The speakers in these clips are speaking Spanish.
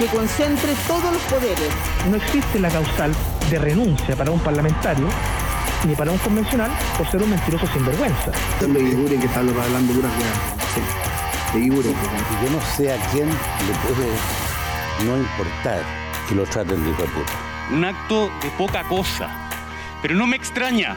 que concentre todos los poderes. No existe la causal de renuncia para un parlamentario ni para un convencional por ser un mentiroso sinvergüenza. De Guigure que está hablando puras Sí, de. Yo no sé a quién le puede no importar que lo traten de hijo de puta. Un acto de poca cosa. Pero no me extraña,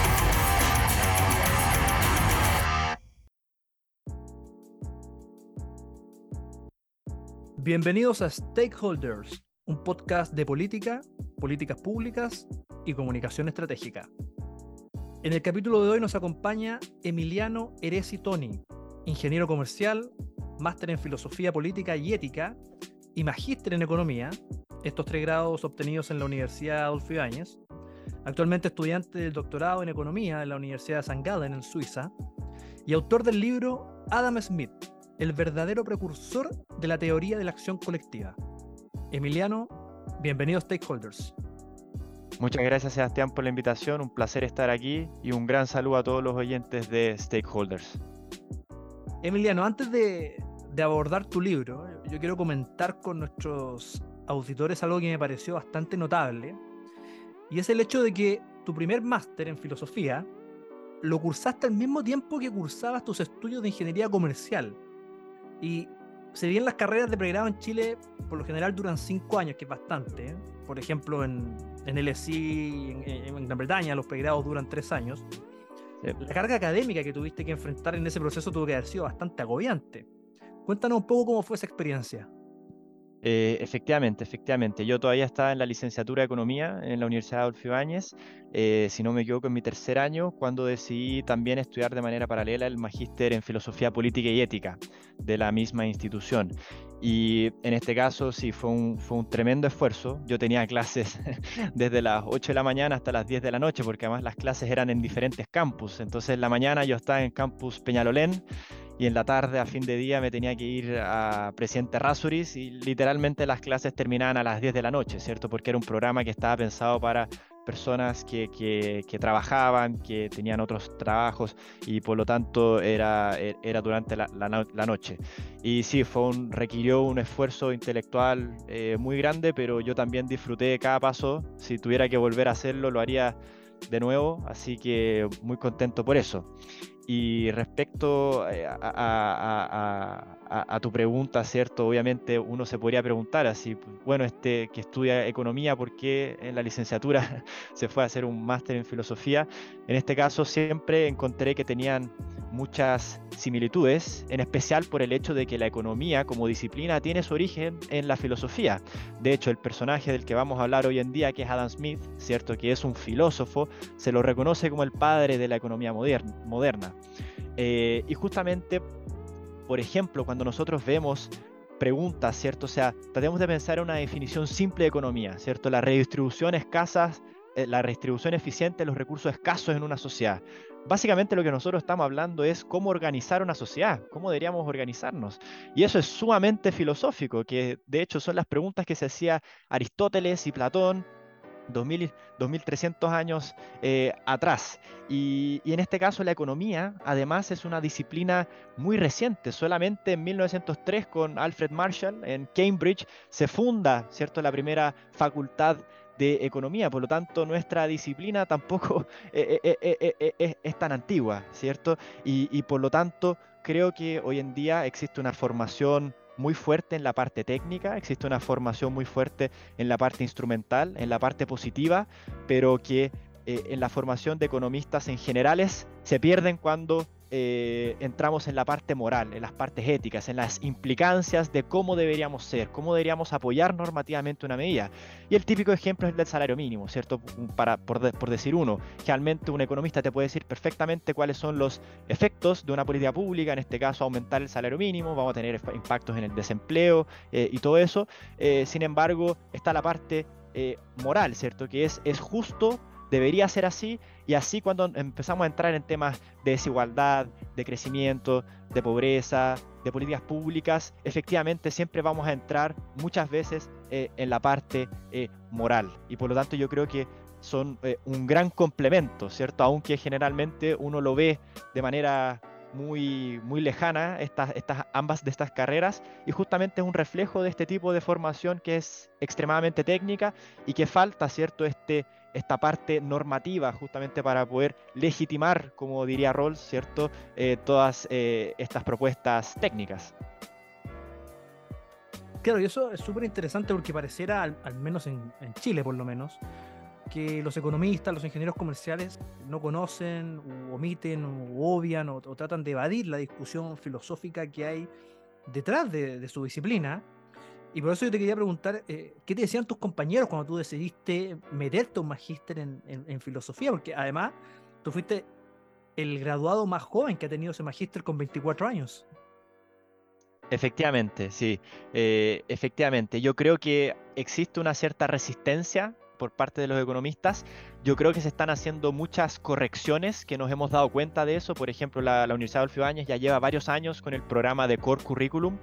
Bienvenidos a Stakeholders, un podcast de política, políticas públicas y comunicación estratégica. En el capítulo de hoy nos acompaña Emiliano Eresi Toni, ingeniero comercial, máster en filosofía política y ética y magíster en economía, estos tres grados obtenidos en la Universidad Adolfo Ibáñez, actualmente estudiante del doctorado en economía en la Universidad de San Gallen en Suiza, y autor del libro Adam Smith, el verdadero precursor de la teoría de la acción colectiva. Emiliano, bienvenido a Stakeholders. Muchas gracias Sebastián por la invitación, un placer estar aquí y un gran saludo a todos los oyentes de Stakeholders. Emiliano, antes de, de abordar tu libro, yo quiero comentar con nuestros auditores algo que me pareció bastante notable, y es el hecho de que tu primer máster en filosofía lo cursaste al mismo tiempo que cursabas tus estudios de ingeniería comercial. Y si bien las carreras de pregrado en Chile por lo general duran cinco años, que es bastante, ¿eh? por ejemplo en, en LSI, en, en, Gran Bretaña, los pregrados duran tres años, la carga académica que tuviste que enfrentar en ese proceso tuvo que haber sido bastante agobiante. Cuéntanos un poco cómo fue esa experiencia. Eh, efectivamente, efectivamente. Yo todavía estaba en la licenciatura de Economía en la Universidad Adolfo Ibáñez, eh, si no me equivoco, en mi tercer año, cuando decidí también estudiar de manera paralela el magíster en Filosofía Política y Ética de la misma institución. Y en este caso sí fue un, fue un tremendo esfuerzo. Yo tenía clases desde las 8 de la mañana hasta las 10 de la noche, porque además las clases eran en diferentes campus. Entonces en la mañana yo estaba en campus Peñalolén, y en la tarde, a fin de día, me tenía que ir a Presidente Rasuris y literalmente las clases terminaban a las 10 de la noche, ¿cierto? Porque era un programa que estaba pensado para personas que, que, trabajaban, que tenían otros trabajos y por lo tanto era, e, era durante la, noche. Y sí, fue un, requirió un esfuerzo intelectual eh, muy grande, pero yo también disfruté cada paso. Si tuviera que volver a hacerlo, lo haría de nuevo, así que muy contento por eso. Y respecto eh, a, tu pregunta, ¿cierto? Obviamente uno se podría preguntar así, bueno, este que estudia economía, ¿por qué en la licenciatura se fue a hacer un máster en filosofía? En este caso siempre encontré que tenían muchas similitudes, en especial por el hecho de que la economía como disciplina tiene su origen en la filosofía. De hecho, el personaje del que vamos a hablar hoy en día, que es Adam Smith, ¿cierto? Que es un filósofo, se lo reconoce como el padre de la economía moderna. Eh, y justamente, por ejemplo, cuando nosotros vemos preguntas, ¿cierto? O sea, tratemos de pensar en una definición simple de economía, ¿cierto? La redistribución escasa eh, la redistribución eficiente de los recursos escasos en una sociedad. Básicamente lo que nosotros estamos hablando es cómo organizar una sociedad, cómo deberíamos organizarnos. Y eso es sumamente filosófico, que de hecho son las preguntas que se hacía Aristóteles y Platón 2000, 2300 años eh, atrás. Y, en este caso la economía, además, es una disciplina muy reciente. Solamente en 1903 con Alfred Marshall en Cambridge se funda, ¿cierto?, la primera facultad de economía, por lo tanto nuestra disciplina tampoco eh, eh, es tan antigua, ¿cierto? Y, por lo tanto creo que hoy en día existe una formación muy fuerte en la parte técnica, existe una formación muy fuerte en la parte instrumental, en la parte positiva, pero que en la formación de economistas en generales se pierden cuando eh, entramos en la parte moral, en las partes éticas, en las implicancias de cómo deberíamos ser, cómo deberíamos apoyar normativamente una medida. Y el típico ejemplo es el del salario mínimo, ¿cierto? Para, por, por decir uno, realmente un economista te puede decir perfectamente cuáles son los efectos de una política pública, en este caso aumentar el salario mínimo, vamos a tener impactos en el desempleo eh, y todo eso. Eh, sin embargo, está la parte moral, ¿cierto? Que es, es justo debería ser así y así cuando empezamos a entrar en temas de desigualdad, de crecimiento, de pobreza, de políticas públicas, efectivamente siempre vamos a entrar muchas veces eh, en la parte eh, moral y por lo tanto yo creo que son eh, un gran complemento, ¿cierto? Aunque generalmente uno lo ve de manera muy, muy lejana estas, estas, ambas de estas carreras y justamente es un reflejo de este tipo de formación que es extremadamente técnica y que falta, ¿cierto? Este, esta parte normativa justamente para poder legitimar, como diría Rawls, ¿cierto? Eh, todas eh, estas propuestas técnicas. Claro, y eso es súper interesante porque pareciera, al, menos en, Chile por lo menos, que los economistas, los ingenieros comerciales no conocen, omiten, o obvian, o, tratan de evadir la discusión filosófica que hay detrás de su disciplina y por eso yo te quería preguntar, eh, ¿qué te decían tus compañeros cuando tú decidiste meterte un magíster en, filosofía? Porque además tú fuiste el graduado más joven que ha tenido ese magíster con 24 años. Efectivamente, sí. Eh, efectivamente, yo creo que existe una cierta resistencia por parte de los economistas. Yo creo que se están haciendo muchas correcciones que nos hemos dado cuenta de eso. Por ejemplo, la, Universidad de Ibáñez ya lleva varios años con el programa de Core Curriculum,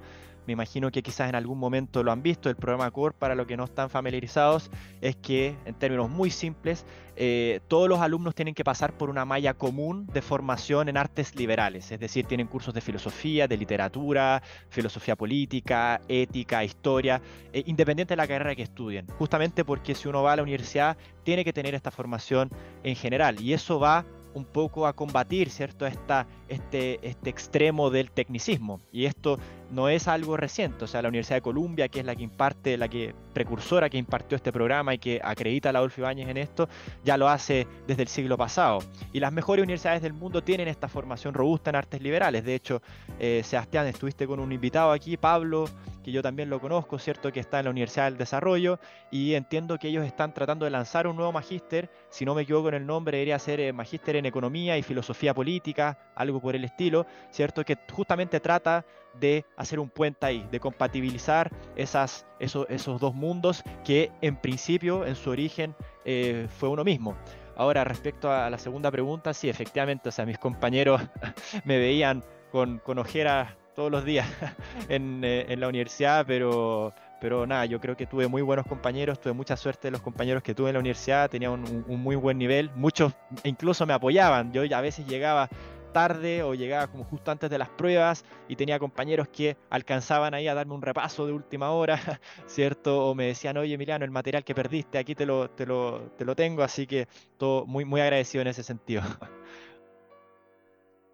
me imagino que quizás en algún momento lo han visto, el programa CORE, para los que no están familiarizados, es que en términos muy simples, eh, todos los alumnos tienen que pasar por una malla común de formación en artes liberales, es decir, tienen cursos de filosofía, de literatura, filosofía política, ética, historia, eh, independiente de la carrera que estudien, justamente porque si uno va a la universidad tiene que tener esta formación en general y eso va un poco a combatir, ¿cierto? Esta, este, este extremo del tecnicismo. Y esto no es algo reciente, o sea, la Universidad de Columbia, que es la que imparte, la que precursora que impartió este programa y que acredita a la Adolfo Ibáñez en esto, ya lo hace desde el siglo pasado. Y las mejores universidades del mundo tienen esta formación robusta en artes liberales. De hecho, eh, Sebastián, estuviste con un invitado aquí, Pablo, que yo también lo conozco, ¿cierto? Que está en la Universidad del Desarrollo y entiendo que ellos están tratando de lanzar un nuevo magíster, si no me equivoco en el nombre, debería ser eh, magíster en economía y filosofía política, algo por el estilo, ¿cierto? Que justamente trata de hacer un puente ahí, de compatibilizar esas, esos, esos dos mundos que en principio, en su origen, eh, fue uno mismo. Ahora, respecto a la segunda pregunta, sí, efectivamente, o sea, mis compañeros me veían con, con ojeras todos los días en, eh, en, la universidad, pero, pero nada, yo creo que tuve muy buenos compañeros, tuve mucha suerte de los compañeros que tuve en la universidad, tenía un, un muy buen nivel, muchos incluso me apoyaban, yo a veces llegaba tarde o llegaba como justo antes de las pruebas y tenía compañeros que alcanzaban ahí a darme un repaso de última hora, ¿cierto? O me decían, oye Emiliano, el material que perdiste aquí te lo, te lo, te lo tengo, así que todo muy, muy agradecido en ese sentido.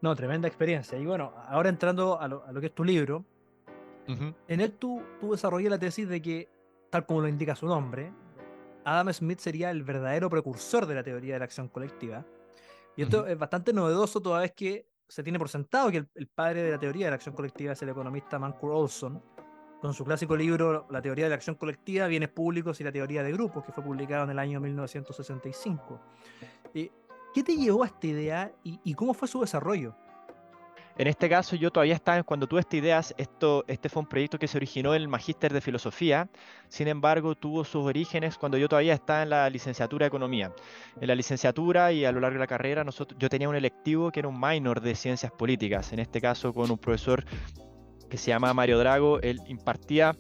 No, tremenda experiencia. Y bueno, ahora entrando a lo, que es tu libro, en él tú, tú desarrollas la tesis de que, tal como lo indica su nombre, Adam Smith sería el verdadero precursor de la teoría de la acción colectiva y esto es bastante novedoso toda vez que se tiene por sentado que el, padre de la teoría de la acción colectiva es el economista Mancur Olson, con su clásico libro La teoría de la acción colectiva, bienes públicos y la teoría de grupos, que fue publicado en el año 1965. Eh, ¿Qué te llevó a esta idea y cómo fue su desarrollo? En este caso yo todavía estaba, cuando tuve esta idea, esto, este fue un proyecto que se originó en el Magíster de Filosofía, sin embargo tuvo sus orígenes cuando yo todavía estaba en la licenciatura de Economía. En la licenciatura y a lo largo de la carrera yo tenía un electivo que era un minor de Ciencias Políticas, en este caso con un profesor que se llama Mario Drago, él impartía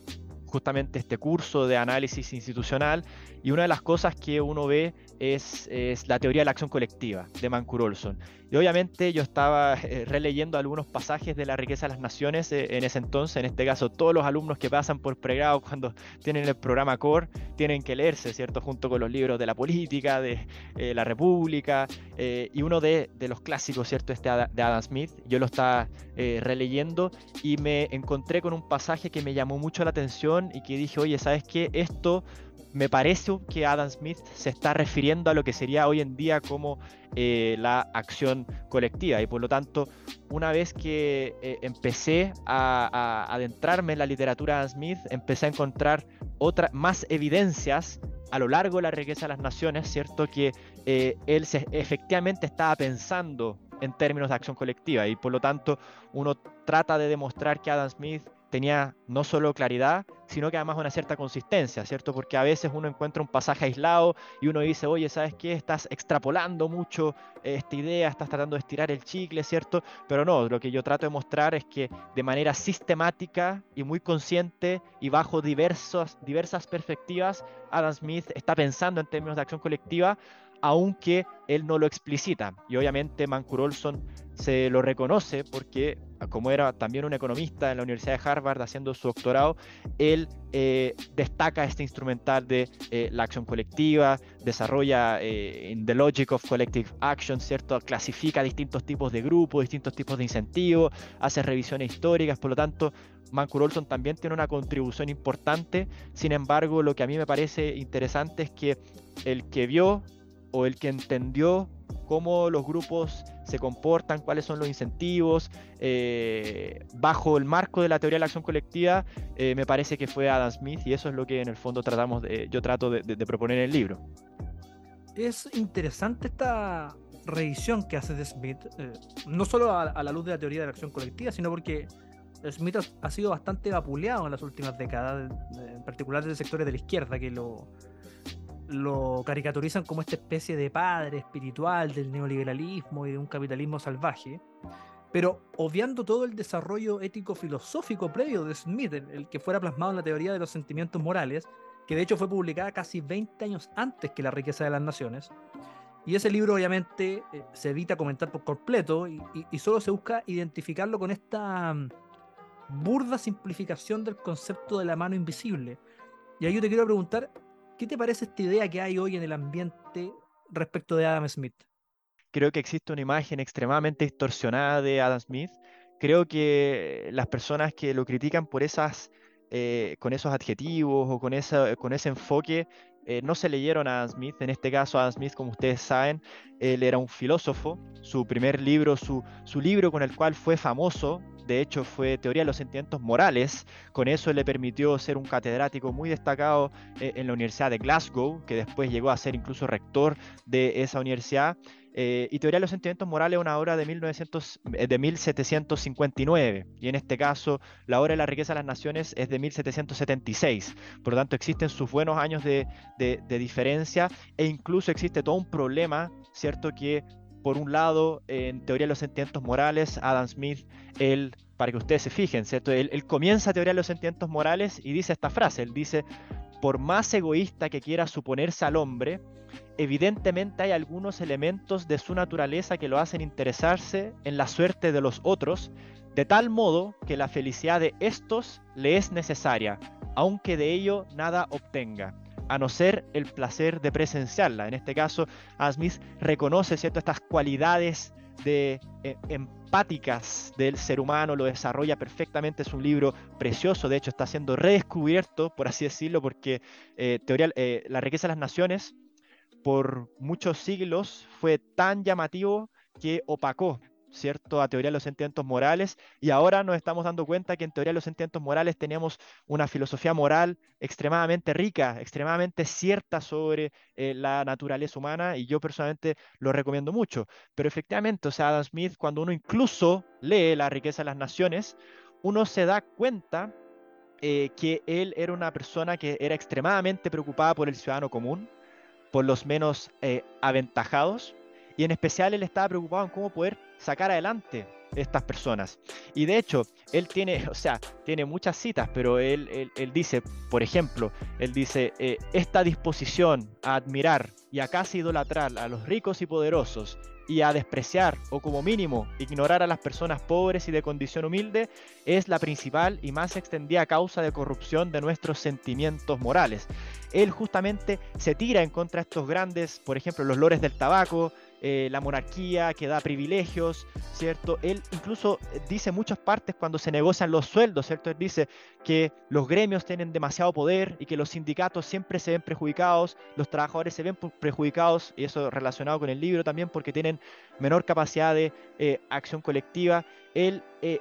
justamente este curso de análisis institucional y una de las cosas que uno ve es, la teoría de la acción colectiva de Mancur Olson. Y obviamente yo estaba eh, releyendo algunos pasajes de la riqueza de las naciones eh, en ese entonces, en este caso todos los alumnos que pasan por pregrado cuando tienen el programa CORE tienen que leerse, ¿cierto? Junto con los libros de la política, de eh, la república, y uno de, de, los clásicos, ¿cierto? Este de Adam Smith, yo lo estaba releyendo y me encontré con un pasaje que me llamó mucho la atención y que dije, oye, ¿sabes qué? Esto me parece que Adam Smith se está refiriendo a lo que sería hoy en día como eh, la acción colectiva y por lo tanto una vez que eh, empecé a, adentrarme en la literatura de Adam Smith empecé a encontrar otra, más evidencias a lo largo de la riqueza de las naciones, ¿cierto? Que eh, él se, efectivamente estaba pensando en términos de acción colectiva y por lo tanto uno trata de demostrar que Adam Smith tenía no solo claridad, sino que además una cierta consistencia, ¿cierto? Porque a veces uno encuentra un pasaje aislado y uno dice, oye, ¿sabes qué? Estás extrapolando mucho esta idea, estás tratando de estirar el chicle, ¿cierto? Pero no, lo que yo trato de mostrar es que de manera sistemática y muy consciente y bajo diversas, diversas perspectivas, Adam Smith está pensando en términos de acción colectiva aunque él no lo explicita. Y obviamente Mancur Olson se lo reconoce porque, como era también un economista en la Universidad de Harvard haciendo su doctorado, él eh, destaca este instrumental de eh, la acción colectiva, desarrolla eh, The Logic of Collective Action, ¿cierto? Clasifica distintos tipos de grupos, distintos tipos de incentivos, hace revisiones históricas, por lo tanto, Mancur Olson también tiene una contribución importante. Sin embargo, lo que a mí me parece interesante es que el que vio o el que entendió cómo los grupos se comportan, cuáles son los incentivos, eh, bajo el marco de la teoría de la acción colectiva, eh, me parece que fue Adam Smith y eso es lo que en el fondo tratamos de, yo trato de, proponer en el libro. Es interesante esta revisión que hace de Smith, eh, no solo a, la luz de la teoría de la acción colectiva, sino porque Smith ha, sido bastante vapuleado en las últimas décadas, en particular de sectores de la izquierda que lo, lo caricaturizan como esta especie de padre espiritual del neoliberalismo y de un capitalismo salvaje, pero obviando todo el desarrollo ético-filosófico previo de Smith, el, que fuera plasmado en la teoría de los sentimientos morales, que de hecho fue publicada casi 20 años antes que La riqueza de las naciones. Y ese libro obviamente eh, se evita comentar por completo y, y, solo se busca identificarlo con esta mm, burda simplificación del concepto de la mano invisible. Y ahí yo te quiero preguntar, ¿Qué te parece esta idea que hay hoy en el ambiente respecto de Adam Smith? Creo que existe una imagen extremadamente distorsionada de Adam Smith. Creo que las personas que lo critican por esas, eh, con esos adjetivos o con, con ese enfoque eh, no se leyeron a Adam Smith. En este caso, Adam Smith, como ustedes saben, él era un filósofo. Su primer libro, su, su libro con el cual fue famoso, de hecho fue Teoría de los Sentimientos Morales, con eso le permitió ser un catedrático muy destacado eh, en la Universidad de Glasgow, que después llegó a ser incluso rector de esa universidad. Eh, y Teoría de los Sentimientos Morales es una obra de, 1900, eh, de 1759, y en este caso la obra de la riqueza de las naciones es de 1776. Por lo tanto, existen sus buenos años de, de, de diferencia e incluso existe todo un problema, ¿cierto? Que por un lado, en Teoría de los Sentimientos Morales, Adam Smith, él, para que ustedes se fijen, ¿cierto? Él, comienza Teoría de los Sentimientos Morales y dice esta frase, él dice, por más egoísta que quiera suponerse al hombre, evidentemente hay algunos elementos de su naturaleza que lo hacen interesarse en la suerte de los otros, de tal modo que la felicidad de estos le es necesaria, aunque de ello nada obtenga a no ser el placer de presenciarla. En este caso, Adam Smith reconoce ¿cierto? estas cualidades de, eh, empáticas del ser humano, lo desarrolla perfectamente, es un libro precioso, de hecho está siendo redescubierto, por así decirlo, porque eh, teoría, eh, La riqueza de las naciones por muchos siglos fue tan llamativo que opacó ¿cierto? A teoría de los sentimientos morales y ahora nos estamos dando cuenta que en teoría de los sentimientos morales tenemos una filosofía moral extremadamente rica, extremadamente cierta sobre eh, la naturaleza humana y yo personalmente lo recomiendo mucho. Pero efectivamente, o sea, Adam Smith, cuando uno incluso lee La riqueza de las naciones, uno se da cuenta eh, que él era una persona que era extremadamente preocupada por el ciudadano común, por los menos eh, aventajados, y en especial él estaba preocupado en cómo poder sacar adelante estas personas. Y de hecho, él tiene, o sea, tiene muchas citas, pero él, él, dice, por ejemplo, él dice, eh, esta disposición a admirar y a casi idolatrar a los ricos y poderosos y a despreciar o como mínimo ignorar a las personas pobres y de condición humilde es la principal y más extendida causa de corrupción de nuestros sentimientos morales. Él justamente se tira en contra de estos grandes, por ejemplo, los lores del tabaco, eh, la monarquía, que da privilegios, ¿cierto? Él incluso dice muchas partes cuando se negocian los sueldos, ¿cierto? Él dice que los gremios tienen demasiado poder y que los sindicatos siempre se ven perjudicados, los trabajadores se ven perjudicados, y eso relacionado con el libro también, porque tienen menor capacidad de eh, acción colectiva. Él, eh,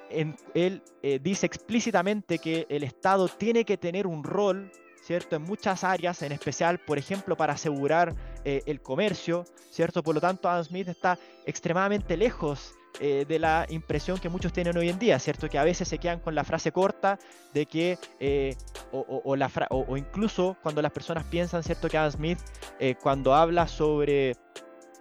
él dice explícitamente que el Estado tiene que tener un rol ¿cierto? En muchas áreas, en especial, por ejemplo, para asegurar eh, el comercio, ¿cierto? Por lo tanto, Adam Smith está extremadamente lejos eh, de la impresión que muchos tienen hoy en día, ¿cierto? Que a veces se quedan con la frase corta de que, eh, o, la o, incluso cuando las personas piensan, ¿cierto? Que Adam Smith, cuando habla sobre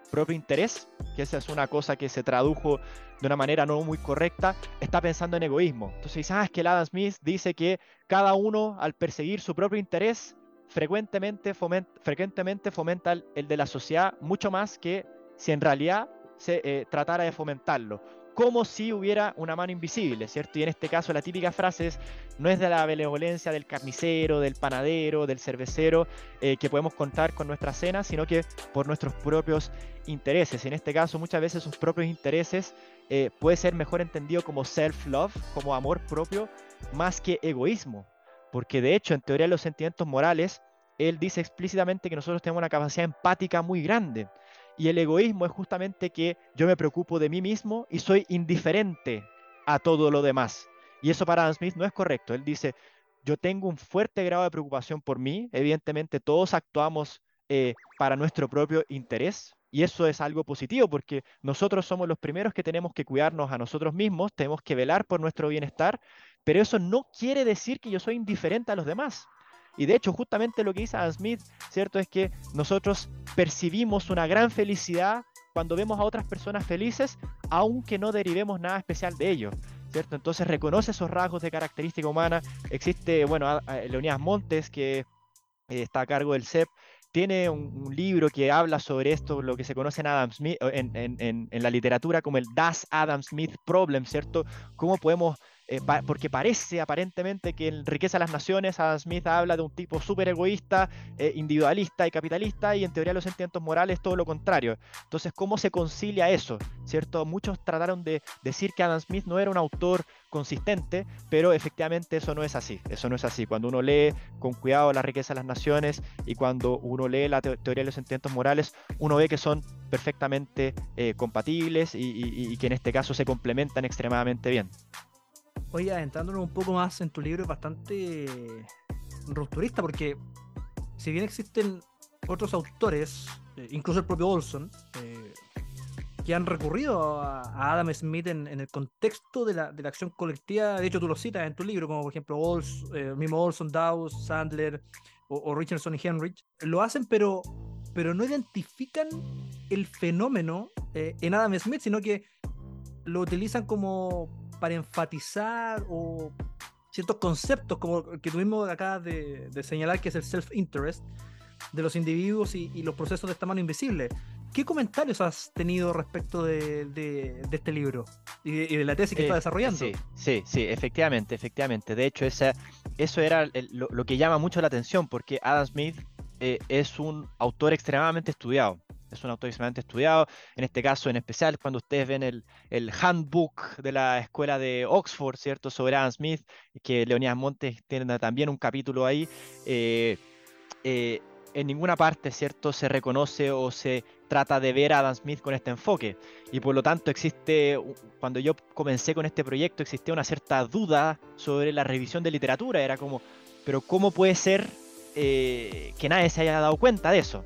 propio interés, que esa es una cosa que se tradujo de una manera no muy correcta, está pensando en egoísmo. Entonces ah, es que Adam Smith dice que cada uno al perseguir su propio interés frecuentemente fomenta, frecuentemente fomenta el, de la sociedad mucho más que si en realidad se eh, tratara de fomentarlo como si hubiera una mano invisible, ¿cierto? Y en este caso la típica frase es, no es de la benevolencia del carnicero, del panadero, del cervecero eh, que podemos contar con nuestra cena, sino que por nuestros propios intereses. En este caso muchas veces sus propios intereses eh, puede ser mejor entendido como self-love, como amor propio, más que egoísmo. Porque de hecho en teoría de los sentimientos morales, él dice explícitamente que nosotros tenemos una capacidad empática muy grande. Y el egoísmo es justamente que yo me preocupo de mí mismo y soy indiferente a todo lo demás. Y eso para Adam Smith no es correcto. Él dice, yo tengo un fuerte grado de preocupación por mí. Evidentemente todos actuamos eh, para nuestro propio interés. Y eso es algo positivo porque nosotros somos los primeros que tenemos que cuidarnos a nosotros mismos, tenemos que velar por nuestro bienestar, pero eso no quiere decir que yo soy indiferente a los demás. Y de hecho, justamente lo que dice Adam Smith, ¿cierto? Es que nosotros percibimos una gran felicidad cuando vemos a otras personas felices, aunque no derivemos nada especial de ello. ¿Cierto? Entonces reconoce esos rasgos de característica humana. Existe, bueno, Leonidas Montes, que eh, está a cargo del CEP, tiene un, libro que habla sobre esto, lo que se conoce en, Adam Smith, en, en, en, la literatura como el Das Adam Smith Problem, ¿cierto? Cómo podemos eh, porque parece aparentemente que en Riqueza de las Naciones Adam Smith habla de un tipo súper egoísta, eh, individualista y capitalista, y en teoría los sentimientos morales todo lo contrario. Entonces, ¿cómo se concilia eso? ¿Cierto? Muchos trataron de decir que Adam Smith no era un autor consistente, pero efectivamente eso no es así. Eso no es así. Cuando uno lee con cuidado la riqueza de las naciones y cuando uno lee la teoría de los sentimientos morales, uno ve que son perfectamente eh, compatibles y que en este caso se complementan extremadamente bien. Oye, adentrándonos un poco más en tu libro, es bastante rupturista porque si bien existen otros autores, eh, incluso el propio Olson, eh, que han recurrido a, Adam Smith en, el contexto de la, de la, acción colectiva, de hecho tú lo citas en tu libro, como por ejemplo Olson, eh, mismo Olson, Dawes, Sandler o, Richardson y Henrich, lo hacen pero, pero no identifican el fenómeno en Adam Smith, sino que lo utilizan como para enfatizar o ciertos conceptos como el que tuvimos acá de, señalar que es el self-interest de los individuos y, los procesos de esta mano invisible. ¿Qué comentarios has tenido respecto de, este libro y de, la tesis que está eh, desarrollando? Sí, sí, sí, efectivamente, efectivamente. De hecho, esa, eso era lo, que llama mucho la atención porque Adam Smith eh, es un autor extremadamente estudiado es un autor extremadamente estudiado. En este caso, en especial, cuando ustedes ven el, el handbook de la escuela de Oxford, ¿cierto? Sobre Adam Smith, que Leonidas Montes tiene también un capítulo ahí. Eh, eh, en ninguna parte, ¿cierto? Se reconoce o se trata de ver a Adam Smith con este enfoque. Y por lo tanto existe, cuando yo comencé con este proyecto, existía una cierta duda sobre la revisión de literatura. Era como, pero ¿cómo puede ser eh, que nadie se haya dado cuenta de eso?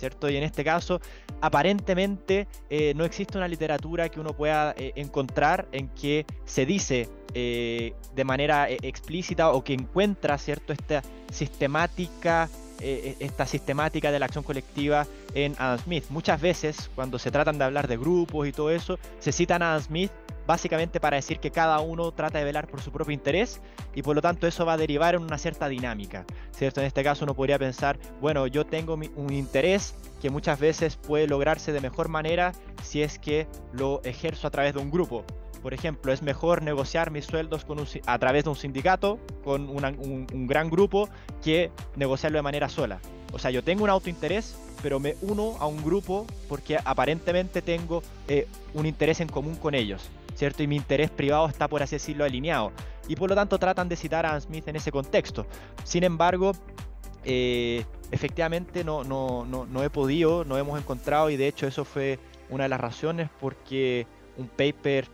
¿Cierto? Y en este caso, aparentemente eh, no existe una literatura que uno pueda eh, encontrar en que se dice eh, de manera explícita o que encuentra, ¿cierto? Esta sistemática, esta sistemática de la acción colectiva en Adam Smith. Muchas veces, cuando se tratan de hablar de grupos y todo eso, se citan a Adam Smith básicamente para decir que cada uno trata de velar por su propio interés y por lo tanto eso va a derivar en una cierta dinámica, ¿cierto? En este caso uno podría pensar, bueno, yo tengo un interés que muchas veces puede lograrse de mejor manera si es que lo ejerzo a través de un grupo. Por ejemplo, es mejor negociar mis sueldos con a través de un sindicato, con un, un gran grupo, que negociarlo de manera sola. O sea, yo tengo un autointerés, pero me uno a un grupo porque aparentemente tengo eh, un interés en común con ellos, ¿cierto? Y mi interés privado está, por así decirlo, alineado. Y por lo tanto tratan de citar a Adam Smith en ese contexto. Sin embargo, eh, efectivamente no, no, no, no he podido, no hemos encontrado y de hecho eso fue una de las razones porque un paper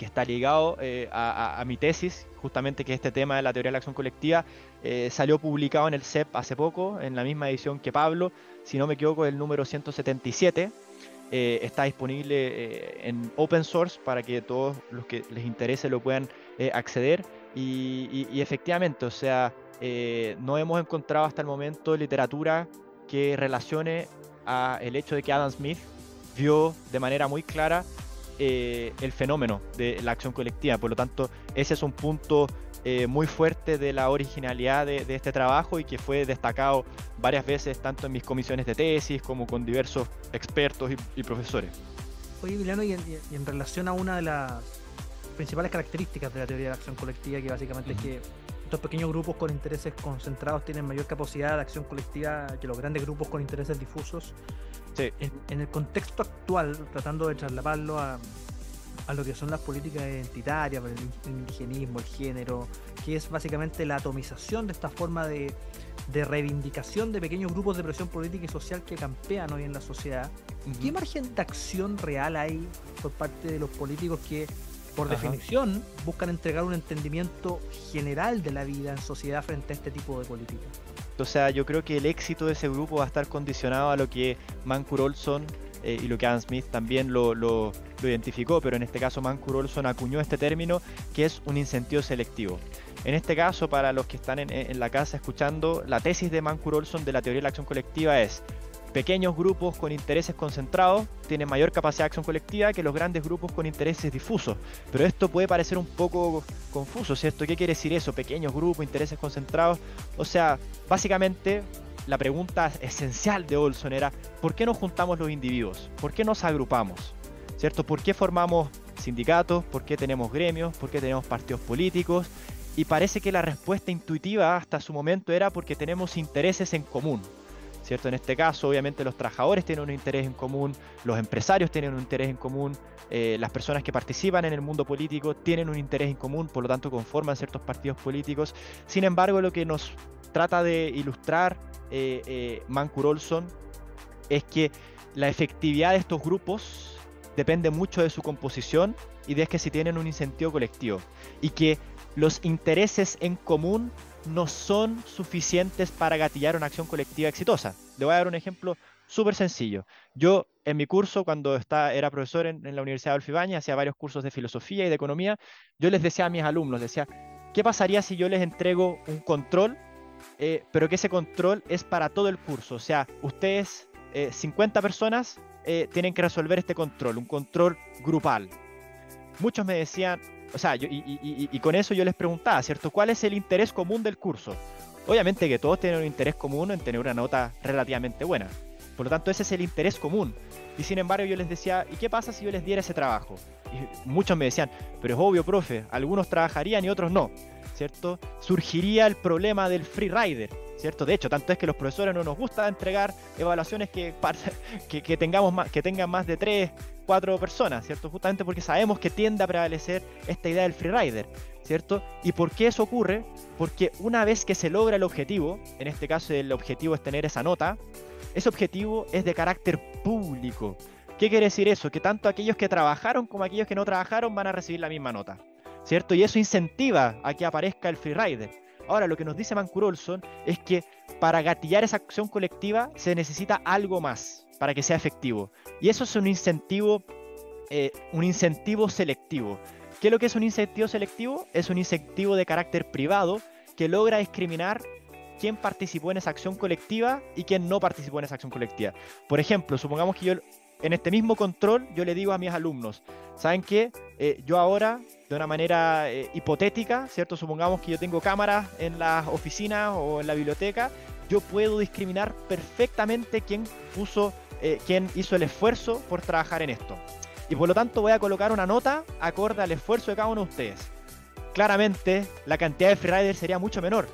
que está ligado eh, a, mi tesis, justamente que este tema de la teoría de la acción colectiva, eh, salió publicado en el CEP hace poco, en la misma edición que Pablo, si no me equivoco, el número 177. Eh, está disponible en open source para que todos los que les interese lo puedan acceder. Y, y, efectivamente, o sea, no hemos encontrado hasta el momento literatura que relacione a el hecho de que Adam Smith vio de manera muy clara eh, el fenómeno de la acción colectiva. Por lo tanto, ese es un punto eh, muy fuerte de la originalidad de, este trabajo y que fue destacado varias veces tanto en mis comisiones de tesis como con diversos expertos y, profesores. Oye, Emiliano, y en, relación a una de las principales características de la teoría de la acción colectiva, que básicamente es que estos pequeños grupos con intereses concentrados tienen mayor capacidad de acción colectiva que los grandes grupos con intereses difusos. En, el contexto actual, tratando de trasladarlo a, lo que son las políticas identitarias, el indigenismo, el género, que es básicamente la atomización de esta forma de, reivindicación de pequeños grupos de presión política y social que campean hoy en la sociedad. ¿Qué margen de acción real hay por parte de los políticos que, por definición, buscan entregar un entendimiento general de la vida en sociedad frente a este tipo de políticas? O sea, yo creo que el éxito de ese grupo va a estar condicionado a lo que Mancur Olson eh, y lo que Adam Smith también lo, identificó, pero en este caso Mancur Olson acuñó este término que es un incentivo selectivo. En este caso, para los que están en, en la casa escuchando, la tesis de Mancur Olson de la teoría de la acción colectiva es pequeños grupos con intereses concentrados tienen mayor capacidad de acción colectiva que los grandes grupos con intereses difusos. Pero esto puede parecer un poco confuso, ¿cierto? ¿Qué quiere decir eso? Pequeños grupos, intereses concentrados. O sea, básicamente la pregunta esencial de Olson era, ¿por qué nos juntamos los individuos? ¿Por qué nos agrupamos? ¿Cierto? ¿Por qué formamos sindicatos? ¿Por qué tenemos gremios? ¿Por qué tenemos partidos políticos? Y parece que la respuesta intuitiva hasta su momento era porque tenemos intereses en común. ¿Cierto? En este caso, obviamente, los trabajadores tienen un interés en común, los empresarios tienen un interés en común, eh, las personas que participan en el mundo político tienen un interés en común, por lo tanto conforman ciertos partidos políticos. Sin embargo, lo que nos trata de ilustrar eh, eh Mancur Olson es que la efectividad de estos grupos depende mucho de su composición y de que si tienen un incentivo colectivo y que los intereses en común no son suficientes para gatillar una acción colectiva exitosa. Le voy a dar un ejemplo súper sencillo. Yo en mi curso, cuando era profesor en, la Universidad de Alfibaña, hacía varios cursos de filosofía y de economía, yo les decía a mis alumnos, decía, ¿qué pasaría si yo les entrego un control, eh, pero que ese control es para todo el curso? O sea, ustedes, 50 eh, personas, eh, tienen que resolver este control, un control grupal. Muchos me decían, o sea, y, con eso yo les preguntaba, ¿cierto? ¿Cuál es el interés común del curso? Obviamente que todos tienen un interés común en tener una nota relativamente buena. Por lo tanto, ese es el interés común. Y sin embargo, yo les decía, ¿y qué pasa si yo les diera ese trabajo? Y muchos me decían, pero es obvio, profe, algunos trabajarían y otros no, ¿cierto? Surgiría el problema del free rider, ¿cierto? De hecho, tanto es que los profesores no nos gusta entregar evaluaciones que, que, tengamos más, que tengan más de 3, 4 personas, ¿cierto? Justamente porque sabemos que tiende a prevalecer esta idea del freerider, ¿cierto? ¿Y por qué eso ocurre? Porque una vez que se logra el objetivo, en este caso el objetivo es tener esa nota, ese objetivo es de carácter público. ¿Qué quiere decir eso? Que tanto aquellos que trabajaron como aquellos que no trabajaron van a recibir la misma nota, ¿cierto? Y eso incentiva a que aparezca el freerider. Ahora, lo que nos dice Mancur Olson es que para gatillar esa acción colectiva se necesita algo más para que sea efectivo. Y eso es un incentivo, eh, un incentivo selectivo. ¿Qué es lo que es un incentivo selectivo? Es un incentivo de carácter privado que logra discriminar quién participó en esa acción colectiva y quién no participó en esa acción colectiva. Por ejemplo, supongamos que yo en este mismo control yo le digo a mis alumnos, ¿saben qué? Eh, yo ahora, de una manera eh, hipotética, ¿cierto? Supongamos que yo tengo cámaras en las oficinas o en la biblioteca, yo puedo discriminar perfectamente quién puso, eh, quién hizo el esfuerzo por trabajar en esto. Y por lo tanto voy a colocar una nota acorde al esfuerzo de cada uno de ustedes. Claramente la cantidad de freeriders sería mucho menor.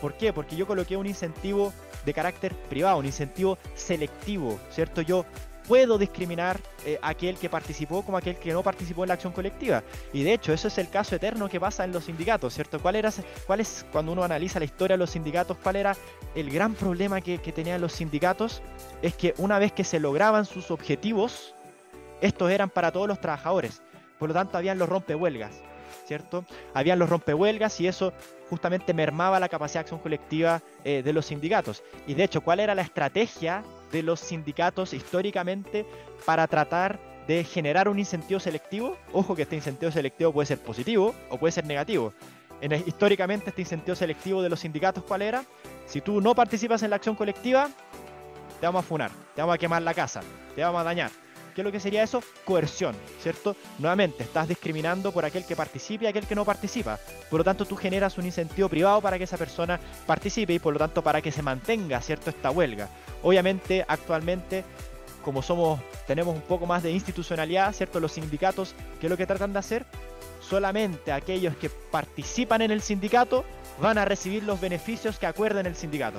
¿Por qué? Porque yo coloqué un incentivo de carácter privado, un incentivo selectivo, ¿cierto? Yo puedo discriminar eh, aquel que participó como aquel que no participó en la acción colectiva. Y de hecho, eso es el caso eterno que pasa en los sindicatos, ¿cierto? ¿Cuál, era, cuál es, cuando uno analiza la historia de los sindicatos, cuál era el gran problema que, que tenían los sindicatos? Es que una vez que se lograban sus objetivos, estos eran para todos los trabajadores. Por lo tanto, habían los rompehuelgas, ¿cierto? Habían los rompehuelgas y eso justamente mermaba la capacidad de acción colectiva eh, de los sindicatos. Y de hecho, ¿cuál era la estrategia de los sindicatos históricamente para tratar de generar un incentivo selectivo? Ojo que este incentivo selectivo puede ser positivo o puede ser negativo. En, históricamente este incentivo selectivo de los sindicatos, ¿cuál era? Si tú no participas en la acción colectiva, te vamos a funar, te vamos a quemar la casa, te vamos a dañar. ¿Qué es lo que sería eso? Coerción, ¿cierto? Nuevamente, estás discriminando por aquel que participe y aquel que no participa. Por lo tanto, tú generas un incentivo privado para que esa persona participe y por lo tanto para que se mantenga, ¿cierto? Esta huelga. Obviamente, actualmente, como somos, tenemos un poco más de institucionalidad, ¿cierto? Los sindicatos, ¿qué es lo que tratan de hacer? Solamente aquellos que participan en el sindicato van a recibir los beneficios que acuerden el sindicato.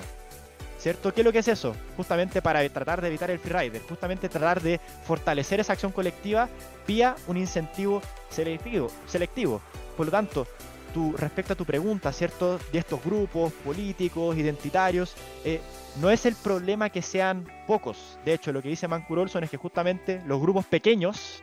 ¿Cierto? ¿Qué es lo que es eso? Justamente para tratar de evitar el freerider, justamente tratar de fortalecer esa acción colectiva vía un incentivo selectivo. selectivo. Por lo tanto, tu, respecto a tu pregunta, ¿cierto? De estos grupos políticos, identitarios, eh, no es el problema que sean pocos. De hecho, lo que dice Mancur Olson es que justamente los grupos pequeños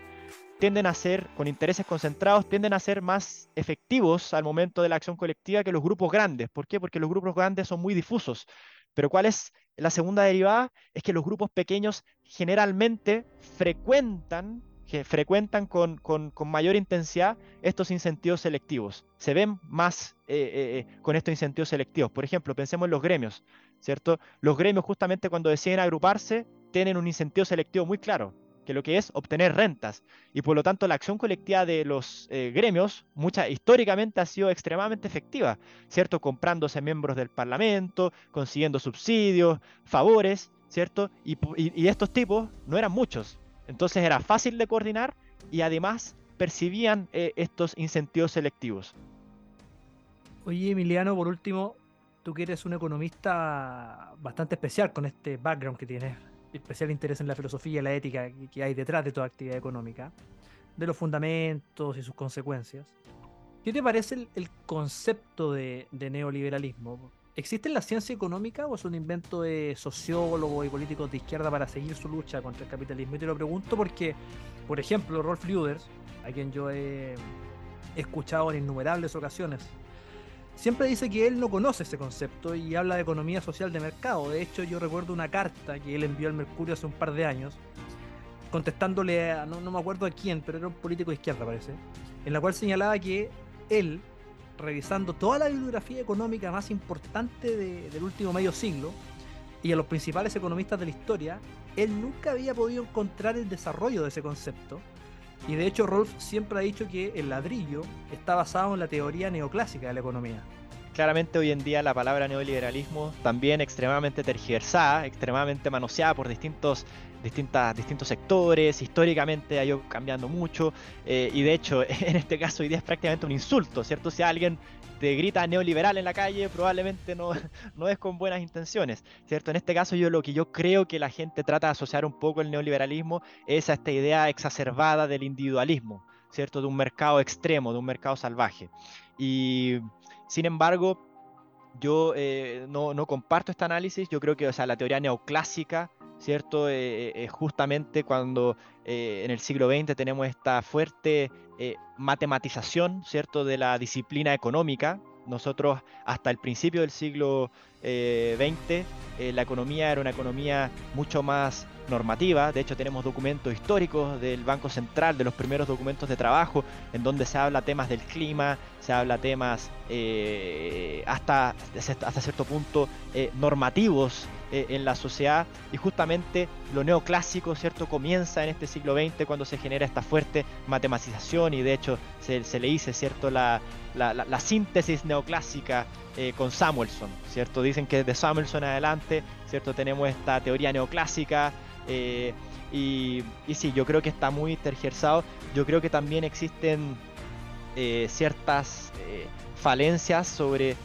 tienden a ser, con intereses concentrados, tienden a ser más efectivos al momento de la acción colectiva que los grupos grandes. ¿Por qué? Porque los grupos grandes son muy difusos. Pero ¿cuál es la segunda derivada? Es que los grupos pequeños generalmente frecuentan, frecuentan con, mayor intensidad estos incentivos selectivos. Se ven más eh, eh, eh, con estos incentivos selectivos. Por ejemplo, pensemos en los gremios, ¿cierto? Los gremios justamente cuando deciden agruparse tienen un incentivo selectivo muy claro que lo que es obtener rentas. Y por lo tanto la acción colectiva de los eh, gremios, mucha, históricamente ha sido extremadamente efectiva, ¿cierto? Comprándose miembros del Parlamento, consiguiendo subsidios, favores, ¿cierto? Y, estos tipos no eran muchos. Entonces era fácil de coordinar y además percibían eh, estos incentivos selectivos. Oye, Emiliano, por último, tú que eres un economista bastante especial con este background que tienes especial interés en la filosofía y la ética que hay detrás de toda actividad económica, de los fundamentos y sus consecuencias. ¿Qué te parece el, concepto de, neoliberalismo? ¿Existe en la ciencia económica o es un invento de sociólogos y políticos de izquierda para seguir su lucha contra el capitalismo? Y te lo pregunto porque, por ejemplo, Rolf Luders, a quien yo he escuchado en innumerables ocasiones siempre dice que él no conoce ese concepto y habla de economía social de mercado. De hecho, yo recuerdo una carta que él envió al Mercurio hace un par de años, contestándole a, no, me acuerdo a quién, pero era un político de izquierda parece, en la cual señalaba que él, revisando toda la bibliografía económica más importante del último medio siglo, y a los principales economistas de la historia, él nunca había podido encontrar el desarrollo de ese concepto. Y de hecho Rolf siempre ha dicho que el ladrillo está basado en la teoría neoclásica de la economía. Claramente hoy en día la palabra neoliberalismo también extremadamente tergiversada, extremadamente manoseada por distintos, distintas, distintos sectores, históricamente ha ido cambiando mucho eh, y de hecho en este caso hoy día es prácticamente un insulto, ¿cierto? Si alguien te grita neoliberal en la calle, probablemente no, no es con buenas intenciones, ¿cierto? En este caso yo lo que yo creo que la gente trata de asociar un poco el neoliberalismo es a esta idea exacerbada del individualismo, ¿cierto? De un mercado extremo, de un mercado salvaje. Y sin embargo, yo eh, no, no, comparto este análisis, yo creo que o sea, la teoría neoclásica, ¿cierto? Eh, eh, justamente cuando en el siglo XX tenemos esta fuerte eh, matematización, ¿cierto?, de la disciplina económica. Nosotros hasta el principio del siglo XX, eh, la economía era una economía mucho más normativa. De hecho, tenemos documentos históricos del Banco Central, de los primeros documentos de trabajo, en donde se habla temas del clima, se habla temas eh, hasta, hasta cierto punto normativos eh, en la sociedad y justamente lo neoclásico, ¿cierto? Comienza en este siglo XX cuando se genera esta fuerte matematización y de hecho se, le dice, ¿cierto? La, la, síntesis neoclásica eh, con Samuelson, ¿cierto? Dicen que de Samuelson adelante, ¿cierto? Tenemos esta teoría neoclásica eh, y, y sí, yo creo que está muy tergiversado. Yo creo que también existen ciertas falencias sobre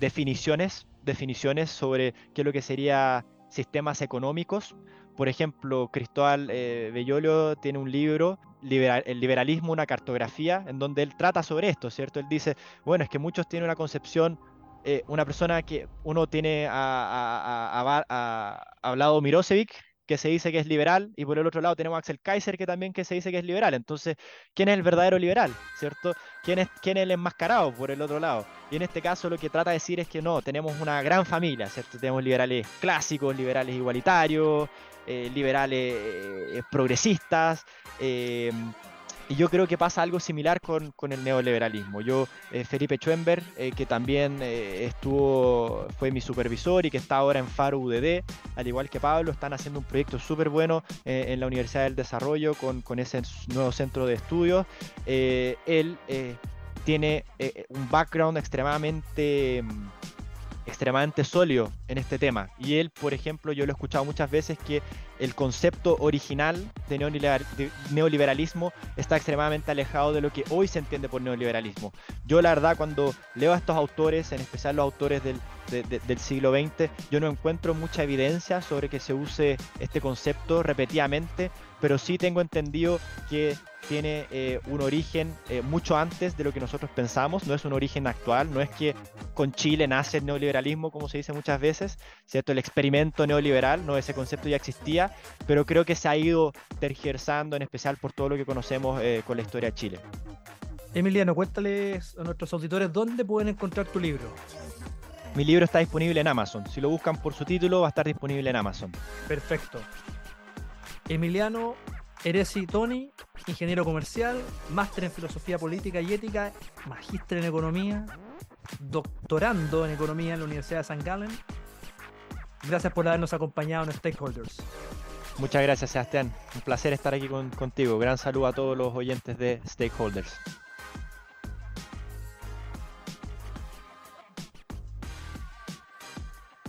definiciones definiciones sobre qué es lo que sería sistemas económicos. Por ejemplo, Cristóbal eh, Bellolio tiene un libro, El liberalismo, una cartografía, en donde él trata sobre esto, ¿cierto? Él dice, bueno, es que muchos tienen una concepción, eh, una persona que uno tiene a, hablado Mirosevic, que se dice que es liberal, y por el otro lado tenemos a Axel Kaiser, que también que se dice que es liberal. Entonces, ¿quién es el verdadero liberal? ¿Cierto? ¿Quién es, quién es el enmascarado por el otro lado? Y en este caso lo que trata de decir es que no, tenemos una gran familia, ¿cierto? Tenemos liberales clásicos, liberales igualitarios, eh, liberales eh, progresistas, eh, y yo creo que pasa algo similar con, el neoliberalismo. Yo, eh, Felipe Schwember, eh, que también eh, estuvo, fue mi supervisor y que está ahora en Faro UDD, al igual que Pablo, están haciendo un proyecto súper bueno en la Universidad del Desarrollo con, con ese nuevo centro de estudios. él tiene un background extremadamente extremadamente sólido en este tema. Y él, por ejemplo, yo lo he escuchado muchas veces que el concepto original de, neoliberalismo está extremadamente alejado de lo que hoy se entiende por neoliberalismo. Yo la verdad cuando leo a estos autores, en especial los autores del, del siglo XX, yo no encuentro mucha evidencia sobre que se use este concepto repetidamente, pero sí tengo entendido que tiene eh, un origen eh, mucho antes de lo que nosotros pensamos, no es un origen actual, no es que con Chile nace el neoliberalismo, como se dice muchas veces, ¿cierto? El experimento neoliberal, no, ese concepto ya existía, pero creo que se ha ido tergiversando, en especial por todo lo que conocemos eh, con la historia de Chile. Emiliano, cuéntales a nuestros auditores dónde pueden encontrar tu libro. Mi libro está disponible en Amazon. Si lo buscan por su título, va a estar disponible en Amazon. Perfecto. Emiliano Eresi Tony, ingeniero comercial, máster en filosofía política y ética, magíster en economía, doctorando en economía en la Universidad de San Gallen. Gracias por habernos acompañado en Stakeholders. Muchas gracias, Sebastián. Un placer estar aquí contigo. Gran saludo a todos los oyentes de Stakeholders.